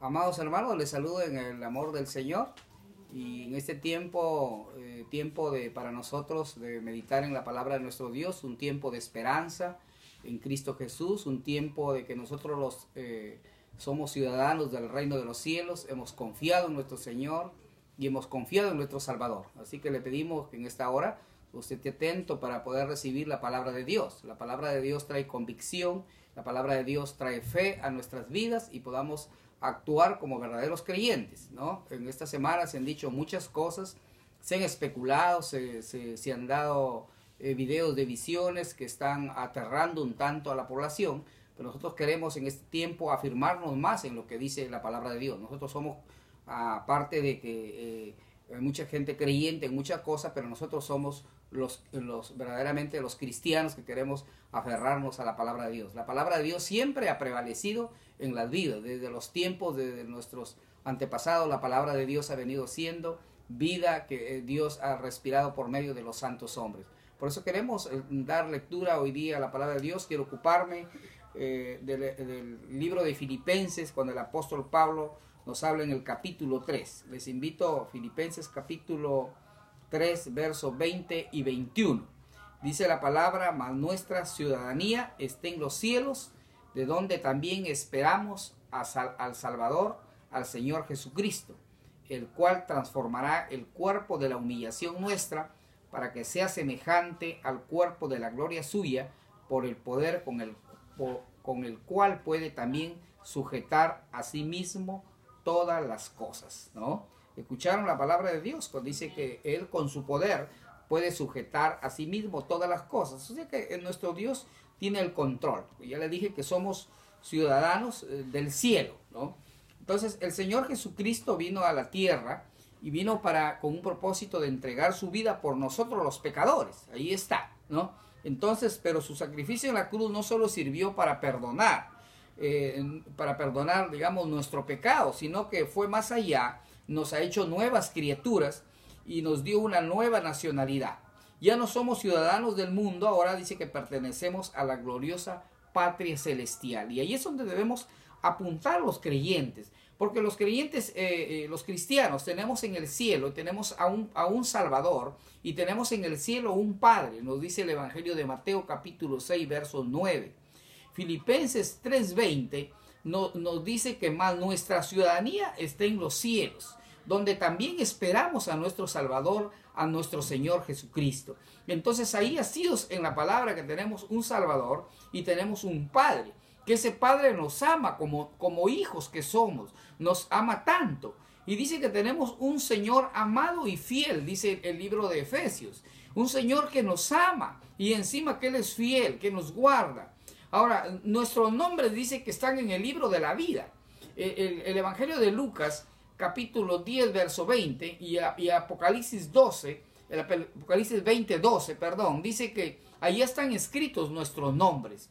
Amados hermanos, les saludo en el amor del Señor y en este tiempo, eh, tiempo de, para nosotros de meditar en la palabra de nuestro Dios, un tiempo de esperanza en Cristo Jesús, un tiempo de que nosotros los eh, somos ciudadanos del reino de los cielos, hemos confiado en nuestro Señor y hemos confiado en nuestro Salvador. Así que le pedimos que en esta hora usted esté atento para poder recibir la palabra de Dios. La palabra de Dios trae convicción, la palabra de Dios trae fe a nuestras vidas y podamos actuar como verdaderos creyentes, ¿no? En esta semana se han dicho muchas cosas, se han especulado, se, se, han dado eh, videos de visiones que están aterrando un tanto a la población, pero nosotros queremos en este tiempo afirmarnos más en lo que dice la palabra de Dios. Nosotros somos, aparte de que eh, hay mucha gente creyente en muchas cosas, pero nosotros somos los, los verdaderamente los cristianos que queremos aferrarnos a la palabra de Dios. La palabra de Dios siempre ha prevalecido en las vidas, desde los tiempos de nuestros antepasados, la palabra de Dios ha venido siendo vida que eh, Dios ha respirado por medio de los santos hombres. Por eso queremos eh, dar lectura hoy día a la palabra de Dios. Quiero ocuparme eh, del, libro de Filipenses, cuando el apóstol Pablo nos habla en el capítulo 3. Les invito Filipenses capítulo 3, versos 20 y 21. Dice la palabra, mas nuestra ciudadanía está en los cielos, de donde también esperamos al Salvador, al Señor Jesucristo, el cual transformará el cuerpo de la humillación nuestra para que sea semejante al cuerpo de la gloria suya por el poder con el, con el cual puede también sujetar a sí mismo todas las cosas, ¿no? Escucharon la palabra de Dios cuando dice que Él con su poder puede sujetar a sí mismo todas las cosas. O sea que nuestro Dios tiene el control. Ya le dije que somos ciudadanos eh, del cielo, ¿no? Entonces el Señor Jesucristo vino a la tierra y vino para con un propósito de entregar su vida por nosotros los pecadores. Ahí está, ¿no? Entonces, pero su sacrificio en la cruz no solo sirvió para perdonar, eh, para perdonar, digamos, nuestro pecado, sino que fue más allá, nos ha hecho nuevas criaturas y nos dio una nueva nacionalidad. Ya no somos ciudadanos del mundo, ahora dice que pertenecemos a la gloriosa patria celestial. Y ahí es donde debemos apuntar los creyentes, porque los creyentes, eh, eh, los cristianos, tenemos en el cielo, tenemos a un, a un Salvador y tenemos en el cielo un Padre, nos dice el Evangelio de Mateo capítulo 6, verso 9. Filipenses 3:20 no, nos dice que más nuestra ciudadanía está en los cielos donde también esperamos a nuestro Salvador, a nuestro Señor Jesucristo. Entonces ahí ha sido en la palabra que tenemos un Salvador y tenemos un Padre, que ese Padre nos ama como, como hijos que somos, nos ama tanto. Y dice que tenemos un Señor amado y fiel, dice el libro de Efesios. Un Señor que nos ama y encima que Él es fiel, que nos guarda. Ahora, nuestros nombres dice que están en el libro de la vida. El, el Evangelio de Lucas capítulo 10, verso 20 y, Apocalipsis 12, el Apocalipsis 20, 12, perdón, dice que ahí están escritos nuestros nombres.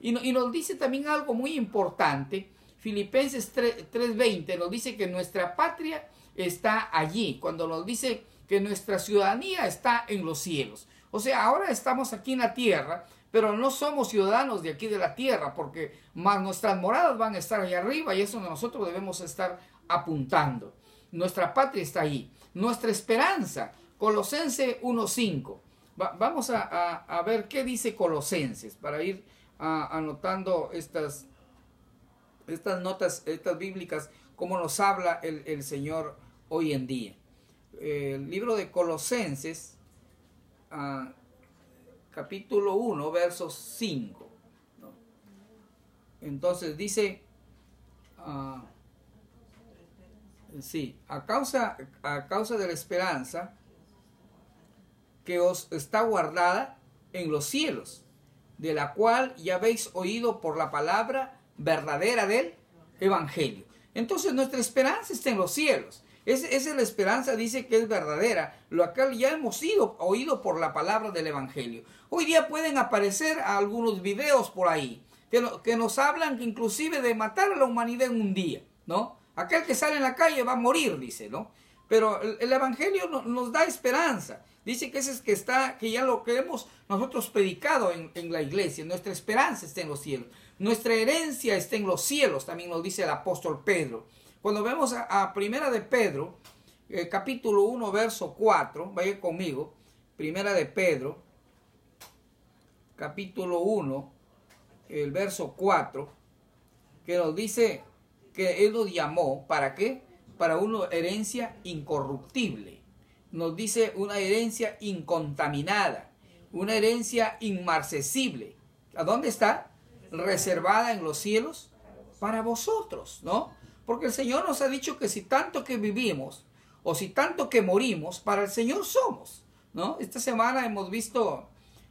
Y, nos dice también algo muy importante, Filipenses 3:20 nos dice que nuestra patria está allí, cuando nos dice que nuestra ciudadanía está en los cielos. O sea, ahora estamos aquí en la tierra, pero no somos ciudadanos de aquí de la tierra, porque más nuestras moradas van a estar allá arriba y eso nosotros debemos estar apuntando. Nuestra patria está ahí. Nuestra esperanza, Colosense 1.5. vamos a, ver qué dice Colosenses para ir anotando estas, estas notas, estas bíblicas, cómo nos habla el, Señor hoy en día. El libro de Colosenses, ah, capítulo 1, versos 5. Entonces dice, ah, Sí, a causa, a causa de la esperanza que os está guardada en los cielos, de la cual ya habéis oído por la palabra verdadera del Evangelio. Entonces nuestra esperanza está en los cielos. esa es la esperanza, dice que es verdadera, lo cual ya hemos ido, oído por la palabra del Evangelio. Hoy día pueden aparecer algunos videos por ahí que, que nos hablan inclusive de matar a la humanidad en un día, ¿no? Aquel que sale en la calle va a morir, dice, ¿no? Pero el, Evangelio nos da esperanza. Dice que ese es que está, que ya lo que hemos nosotros predicado en, la iglesia, nuestra esperanza está en los cielos. Nuestra herencia está en los cielos, también nos dice el apóstol Pedro. Cuando vemos a, Primera de Pedro, eh, capítulo 1, verso 4, vaya conmigo, Primera de Pedro, capítulo 1, el verso 4, que nos dice que Él nos llamó, ¿para qué? Para una herencia incorruptible. Nos dice una herencia incontaminada, una herencia inmarcesible. ¿A dónde está? Reservada en los cielos para vosotros, ¿no? Porque el Señor nos ha dicho que si tanto que vivimos o si tanto que morimos, para el Señor somos, ¿no? Esta semana hemos visto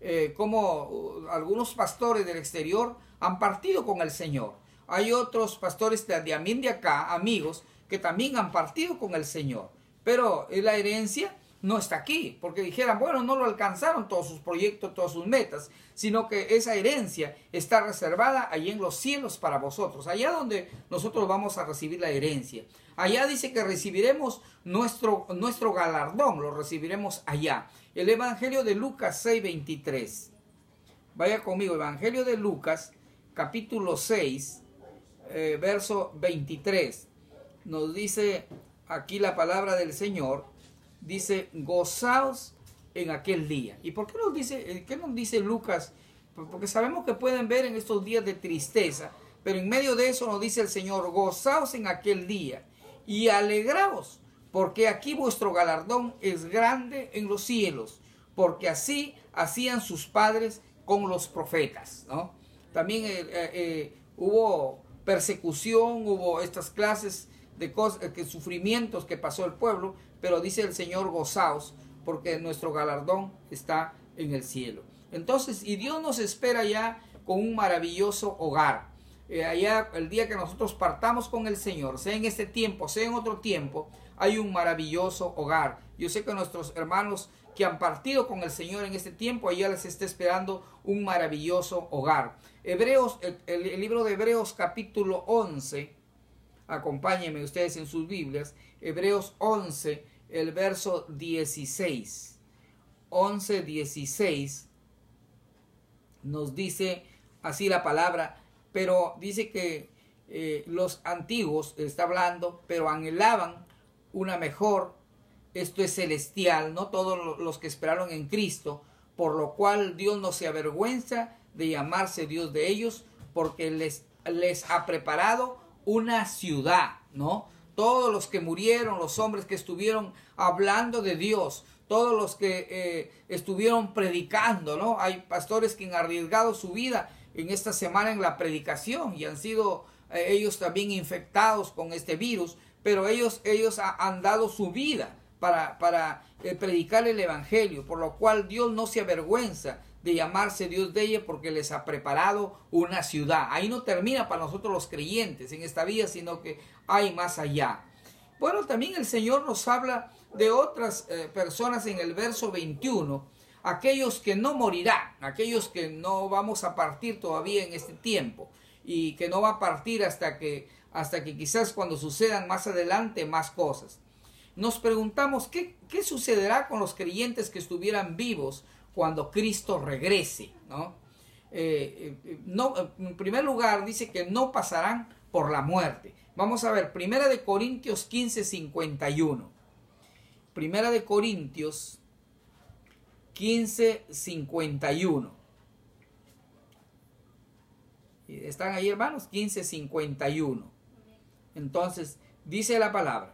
eh, como uh, algunos pastores del exterior han partido con el Señor. Hay otros pastores de, de de acá, amigos, que también han partido con el Señor. Pero la herencia no está aquí, porque dijeran, bueno, no lo alcanzaron todos sus proyectos, todas sus metas, sino que esa herencia está reservada allí en los cielos para vosotros, allá donde nosotros vamos a recibir la herencia. Allá dice que recibiremos nuestro, nuestro galardón, lo recibiremos allá. El Evangelio de Lucas 6:23. Vaya conmigo, Evangelio de Lucas, capítulo 6, eh, verso 23. Nos dice aquí la palabra del Señor, dice, gozaos en aquel día. ¿Y por qué nos dice, eh, qué nos dice Lucas? Porque sabemos que pueden ver en estos días de tristeza, pero en medio de eso nos dice el Señor, gozaos en aquel día y alegraos porque aquí vuestro galardón es grande en los cielos, porque así hacían sus padres con los profetas. ¿no? También eh, hubo persecución, hubo estas clases de cosas, que sufrimientos que pasó el pueblo, pero dice el Señor, gozaos, porque nuestro galardón está en el cielo. Entonces, y Dios nos espera ya con un maravilloso hogar. allá el día que nosotros partamos con el Señor, sea en este tiempo, sea en otro tiempo, hay un maravilloso hogar. Yo sé que nuestros hermanos que han partido con el Señor en este tiempo, allá les está esperando un maravilloso hogar. Hebreos, el, libro de Hebreos capítulo 11, acompáñenme ustedes en sus Biblias, Hebreos 11, el verso 16. 11, 16 nos dice así la palabra, pero dice que eh, los antiguos, está hablando, pero anhelaban una mejor, esto es celestial, no todos los que esperaron en Cristo, por lo cual Dios no se avergüenza de llamarse Dios de ellos, porque les, les ha preparado una ciudad, ¿no? Todos los que murieron, los hombres que estuvieron hablando de Dios, todos los que eh, estuvieron predicando, ¿no? Hay pastores que han arriesgado su vida en esta semana en la predicación y han sido eh, ellos también infectados con este virus, pero ellos, ellos han dado su vida para, eh, predicar el Evangelio, por lo cual Dios no se avergüenza de llamarse Dios de ella porque les ha preparado una ciudad. Ahí no termina para nosotros los creyentes en esta vida, sino que hay más allá. Bueno, también el Señor nos habla de otras eh, personas en el verso 21, aquellos que no morirán, aquellos que no vamos a partir todavía en este tiempo y que no va a partir hasta que hasta que quizás cuando sucedan más adelante más cosas. Nos preguntamos qué, qué sucederá con los creyentes que estuvieran vivos cuando Cristo regrese. ¿no? Eh, eh, no, en primer lugar dice que no pasarán por la muerte. Vamos a ver, Primera de Corintios 15, 51. Primera de Corintios 15, 51. ¿Están ahí hermanos? 15, 51. Entonces, dice la palabra,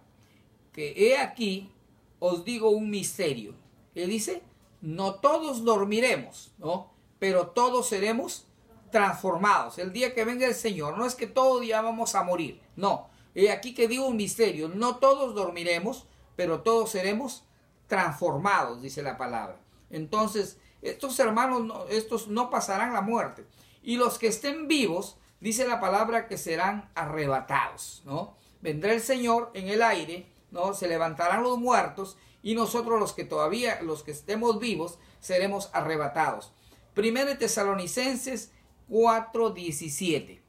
que he aquí, os digo un misterio. Él dice, no todos dormiremos, ¿no? Pero todos seremos transformados. El día que venga el Señor, no es que todos ya vamos a morir, no. He aquí que digo un misterio, no todos dormiremos, pero todos seremos transformados, dice la palabra. Entonces, estos hermanos, estos no pasarán la muerte. Y los que estén vivos dice la palabra que serán arrebatados, ¿no? Vendrá el Señor en el aire, ¿no? Se levantarán los muertos y nosotros los que todavía, los que estemos vivos, seremos arrebatados. Primero Tesalonicenses 4:17.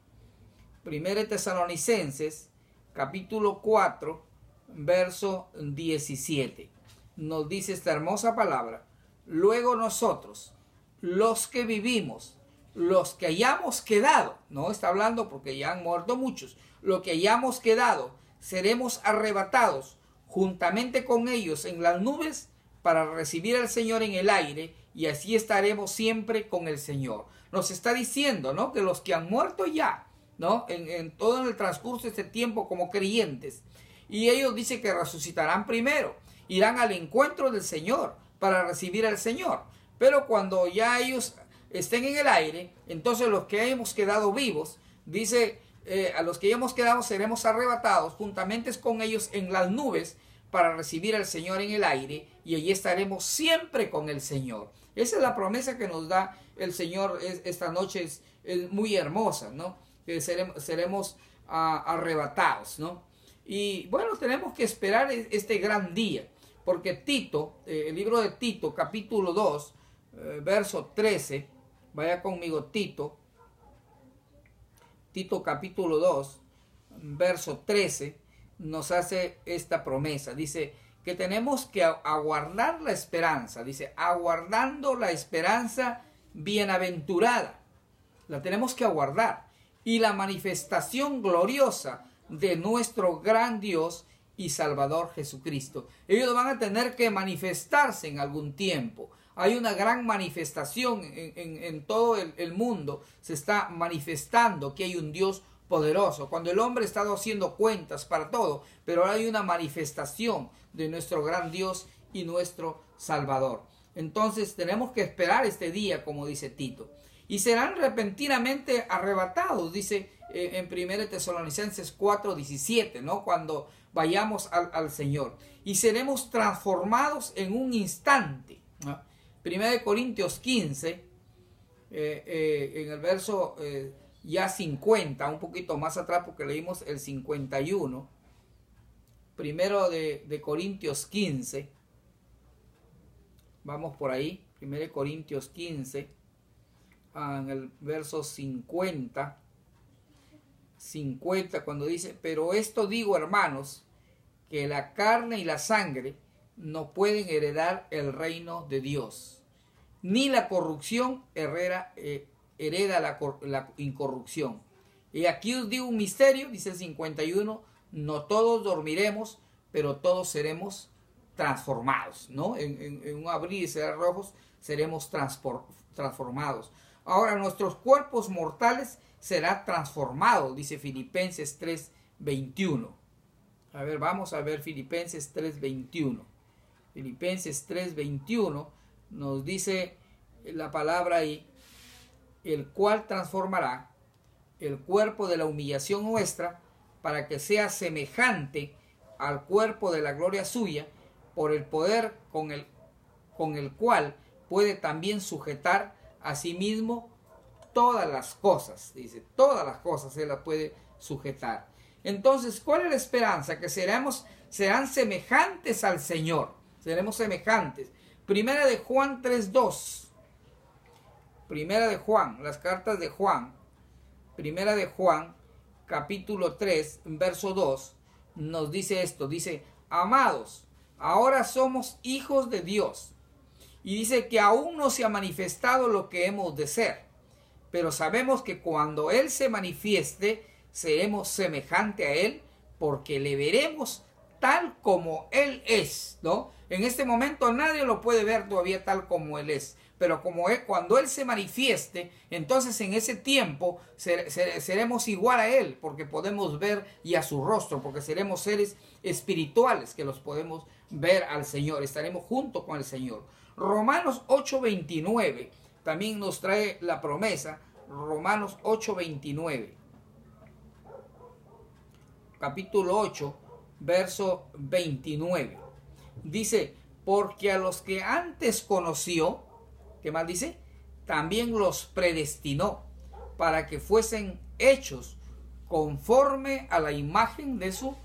Primero Tesalonicenses capítulo 4, verso 17. Nos dice esta hermosa palabra. Luego nosotros, los que vivimos, los que hayamos quedado, no está hablando porque ya han muerto muchos, los que hayamos quedado, seremos arrebatados juntamente con ellos en las nubes para recibir al Señor en el aire y así estaremos siempre con el Señor. Nos está diciendo, ¿no? Que los que han muerto ya, ¿no? En, en todo el transcurso de este tiempo como creyentes, y ellos dicen que resucitarán primero, irán al encuentro del Señor para recibir al Señor. Pero cuando ya ellos estén en el aire, entonces los que hemos quedado vivos, dice, eh, a los que hemos quedado seremos arrebatados juntamente con ellos en las nubes para recibir al Señor en el aire y allí estaremos siempre con el Señor. Esa es la promesa que nos da el Señor esta noche, es, muy hermosa, ¿no? Que seremos, ah, arrebatados, ¿no? Y bueno, tenemos que esperar este gran día, porque Tito, eh, el libro de Tito, capítulo 2, eh, verso 13, vaya conmigo Tito, Tito capítulo 2, verso 13, nos hace esta promesa. Dice que tenemos que aguardar la esperanza. Dice, aguardando la esperanza bienaventurada. La tenemos que aguardar. Y la manifestación gloriosa de nuestro gran Dios y Salvador Jesucristo. Ellos van a tener que manifestarse en algún tiempo hay una gran manifestación en, todo el, mundo. Se está manifestando que hay un Dios poderoso. Cuando el hombre ha estado haciendo cuentas para todo, pero ahora hay una manifestación de nuestro gran Dios y nuestro Salvador. Entonces tenemos que esperar este día, como dice Tito. Y serán repentinamente arrebatados, dice eh, en 1 Tesalonicenses 4, 17, ¿no? Cuando vayamos al, al Señor. Y seremos transformados en un instante. ¿no? Primera de Corintios 15, eh, eh, en el verso eh, ya 50, un poquito más atrás porque leímos el 51. Primero de, de Corintios 15. Vamos por ahí. Primero de Corintios 15. Ah, en el verso 50. 50 cuando dice, pero esto digo hermanos, que la carne y la sangre no pueden heredar el reino de Dios. Ni la corrupción herrera, eh, hereda la, incorrupción. Y aquí os digo un misterio, dice el 51, no todos dormiremos, pero todos seremos transformados, ¿no? En, un abrir y cerrar rojos seremos transformados. Ahora nuestros cuerpos mortales serán transformados, dice Filipenses 3:21. A ver, vamos a ver Filipenses 3:21. Filipenses 3:21 nos dice la palabra ahí, el cual transformará el cuerpo de la humillación nuestra para que sea semejante al cuerpo de la gloria suya por el poder con el, con el cual puede también sujetar a sí mismo todas las cosas. Dice, todas las cosas se las puede sujetar. Entonces, ¿cuál es la esperanza? Que seremos, serán semejantes al Señor seremos semejantes. Primera de Juan 3.2. Primera de Juan, las cartas de Juan. Primera de Juan, capítulo 3, verso 2, nos dice esto. Dice, amados, ahora somos hijos de Dios. Y dice que aún no se ha manifestado lo que hemos de ser. Pero sabemos que cuando Él se manifieste, seremos semejante a Él, porque le veremos tal como Él es, ¿no? En este momento nadie lo puede ver todavía tal como Él es. Pero como él, cuando Él se manifieste, entonces en ese tiempo seremos igual a Él, porque podemos ver y a su rostro, porque seremos seres espirituales que los podemos ver al Señor, estaremos junto con el Señor. Romanos 8:29 también nos trae la promesa, Romanos 8:29. Capítulo 8, verso 29 dice, porque a los que antes conoció, ¿qué más dice? También los predestinó para que fuesen hechos conforme a la imagen de su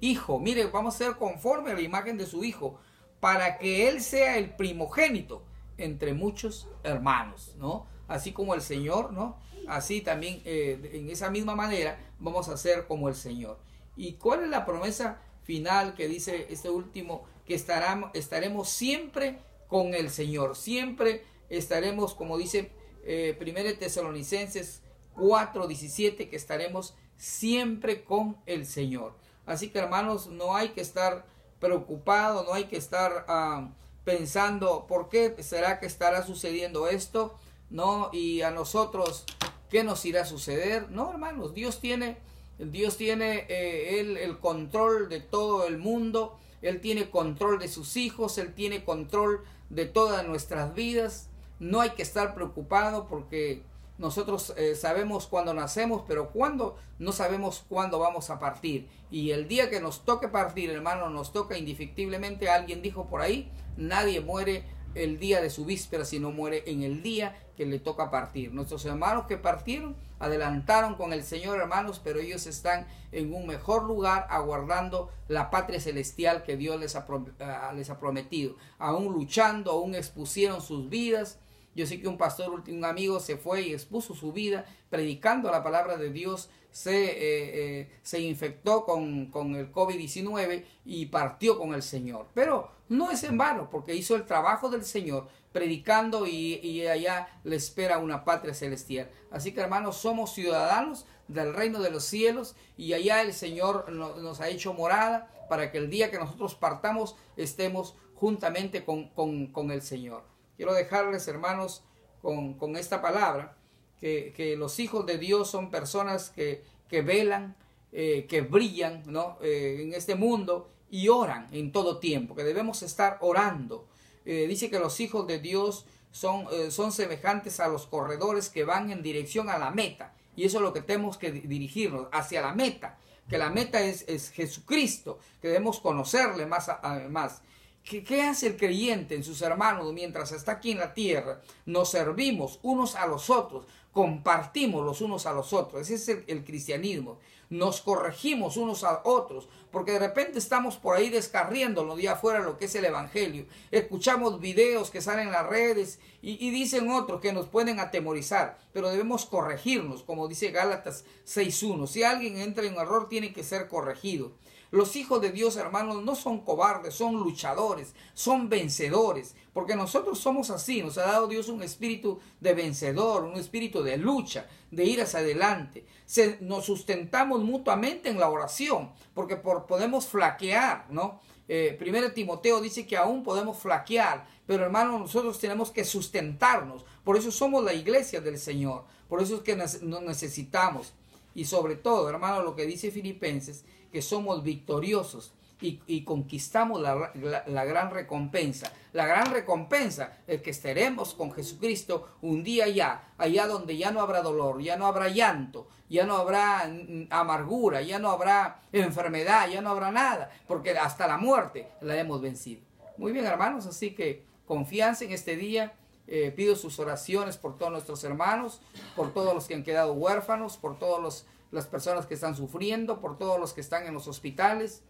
Hijo. Mire, vamos a ser conforme a la imagen de su Hijo, para que Él sea el primogénito entre muchos hermanos, ¿no? Así como el Señor, ¿no? Así también, eh, en esa misma manera, vamos a ser como el Señor. ¿Y cuál es la promesa final que dice este último que estaremos, siempre con el Señor, siempre estaremos, como dice eh, 1 Tesalonicenses 4:17 que estaremos siempre con el Señor. Así que hermanos, no hay que estar preocupado, no hay que estar ah, pensando por qué será que estará sucediendo esto, no, y a nosotros qué nos irá a suceder. No, hermanos, Dios tiene, Dios tiene eh, el control de todo el mundo, Él tiene control de sus hijos, Él tiene control de todas nuestras vidas. No hay que estar preocupado porque nosotros eh, sabemos cuándo nacemos, pero cuándo no sabemos cuándo vamos a partir. Y el día que nos toque partir, hermano, nos toca indefectiblemente. Alguien dijo por ahí, nadie muere el día de su víspera, sino muere en el día que le toca partir. Nuestros hermanos que partieron adelantaron con el Señor, hermanos, pero ellos están en un mejor lugar aguardando la patria celestial que Dios les ha, ah, les ha prometido. Aún luchando, aún expusieron sus vidas yo sé que un pastor, un amigo, se fue y expuso su vida predicando la palabra de Dios, se, eh, eh, se infectó con, con el COVID-19 y partió con el Señor. Pero no es en vano, porque hizo el trabajo del Señor predicando y, y allá le espera una patria celestial. Así que hermanos, somos ciudadanos del reino de los cielos y allá el Señor nos, ha hecho morada para que el día que nosotros partamos estemos juntamente con, con, con el Señor. Quiero dejarles, hermanos, con, esta palabra, que, los hijos de Dios son personas que, que velan, eh, que brillan ¿no? Eh, en este mundo y oran en todo tiempo, que debemos estar orando. Eh, dice que los hijos de Dios son, son semejantes a los corredores que van en dirección a la meta. Y eso es lo que tenemos que dirigirnos, hacia la meta. Que la meta es, es Jesucristo, que debemos conocerle más, más. ¿Qué, hace el creyente en sus hermanos mientras está aquí en la tierra? Nos servimos unos a los otros, compartimos los unos a los otros. Ese es el, cristianismo. Nos corregimos unos a otros, porque de repente estamos por ahí descarriendo los días afuera lo que es el Evangelio. Escuchamos videos que salen en las redes y, y dicen otros que nos pueden atemorizar, pero debemos corregirnos, como dice Gálatas 6.1. Si alguien entra en error, tiene que ser corregido. Los hijos de Dios, hermanos, no son cobardes, son luchadores, son vencedores, porque nosotros somos así, nos ha dado Dios un espíritu de vencedor, un espíritu de lucha, de ir hacia adelante. Nos sustentamos mutuamente en la oración, porque por, podemos flaquear, ¿no? Eh, primero Timoteo dice que aún podemos flaquear, pero hermanos, nosotros tenemos que sustentarnos. Por eso somos la iglesia del Señor. Por eso es que nos necesitamos. Y sobre todo, hermano, lo que dice Filipenses, que somos victoriosos y, conquistamos la, gran recompensa. La gran recompensa es que estaremos con Jesucristo un día ya, allá donde ya no habrá dolor, ya no habrá llanto, ya no habrá mm, amargura, ya no habrá enfermedad, ya no habrá nada, porque hasta la muerte la hemos vencido. Muy bien, hermanos, así que confianza en este día. Eh, pido sus oraciones por todos nuestros hermanos, por todos los que han quedado huérfanos, por todos los las personas que están sufriendo, por todos los que están en los hospitales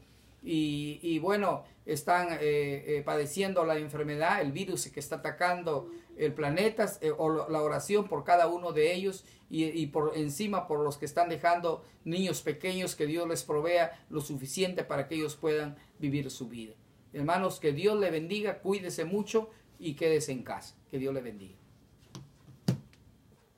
y, bueno, están eh, eh, padeciendo la enfermedad, el virus que está atacando el planeta, eh, o la oración por cada uno de ellos y, y, por encima por los que están dejando niños pequeños, que Dios les provea lo suficiente para que ellos puedan vivir su vida. Hermanos, que Dios le bendiga, cuídese mucho y quédese en casa. Que Dios le bendiga.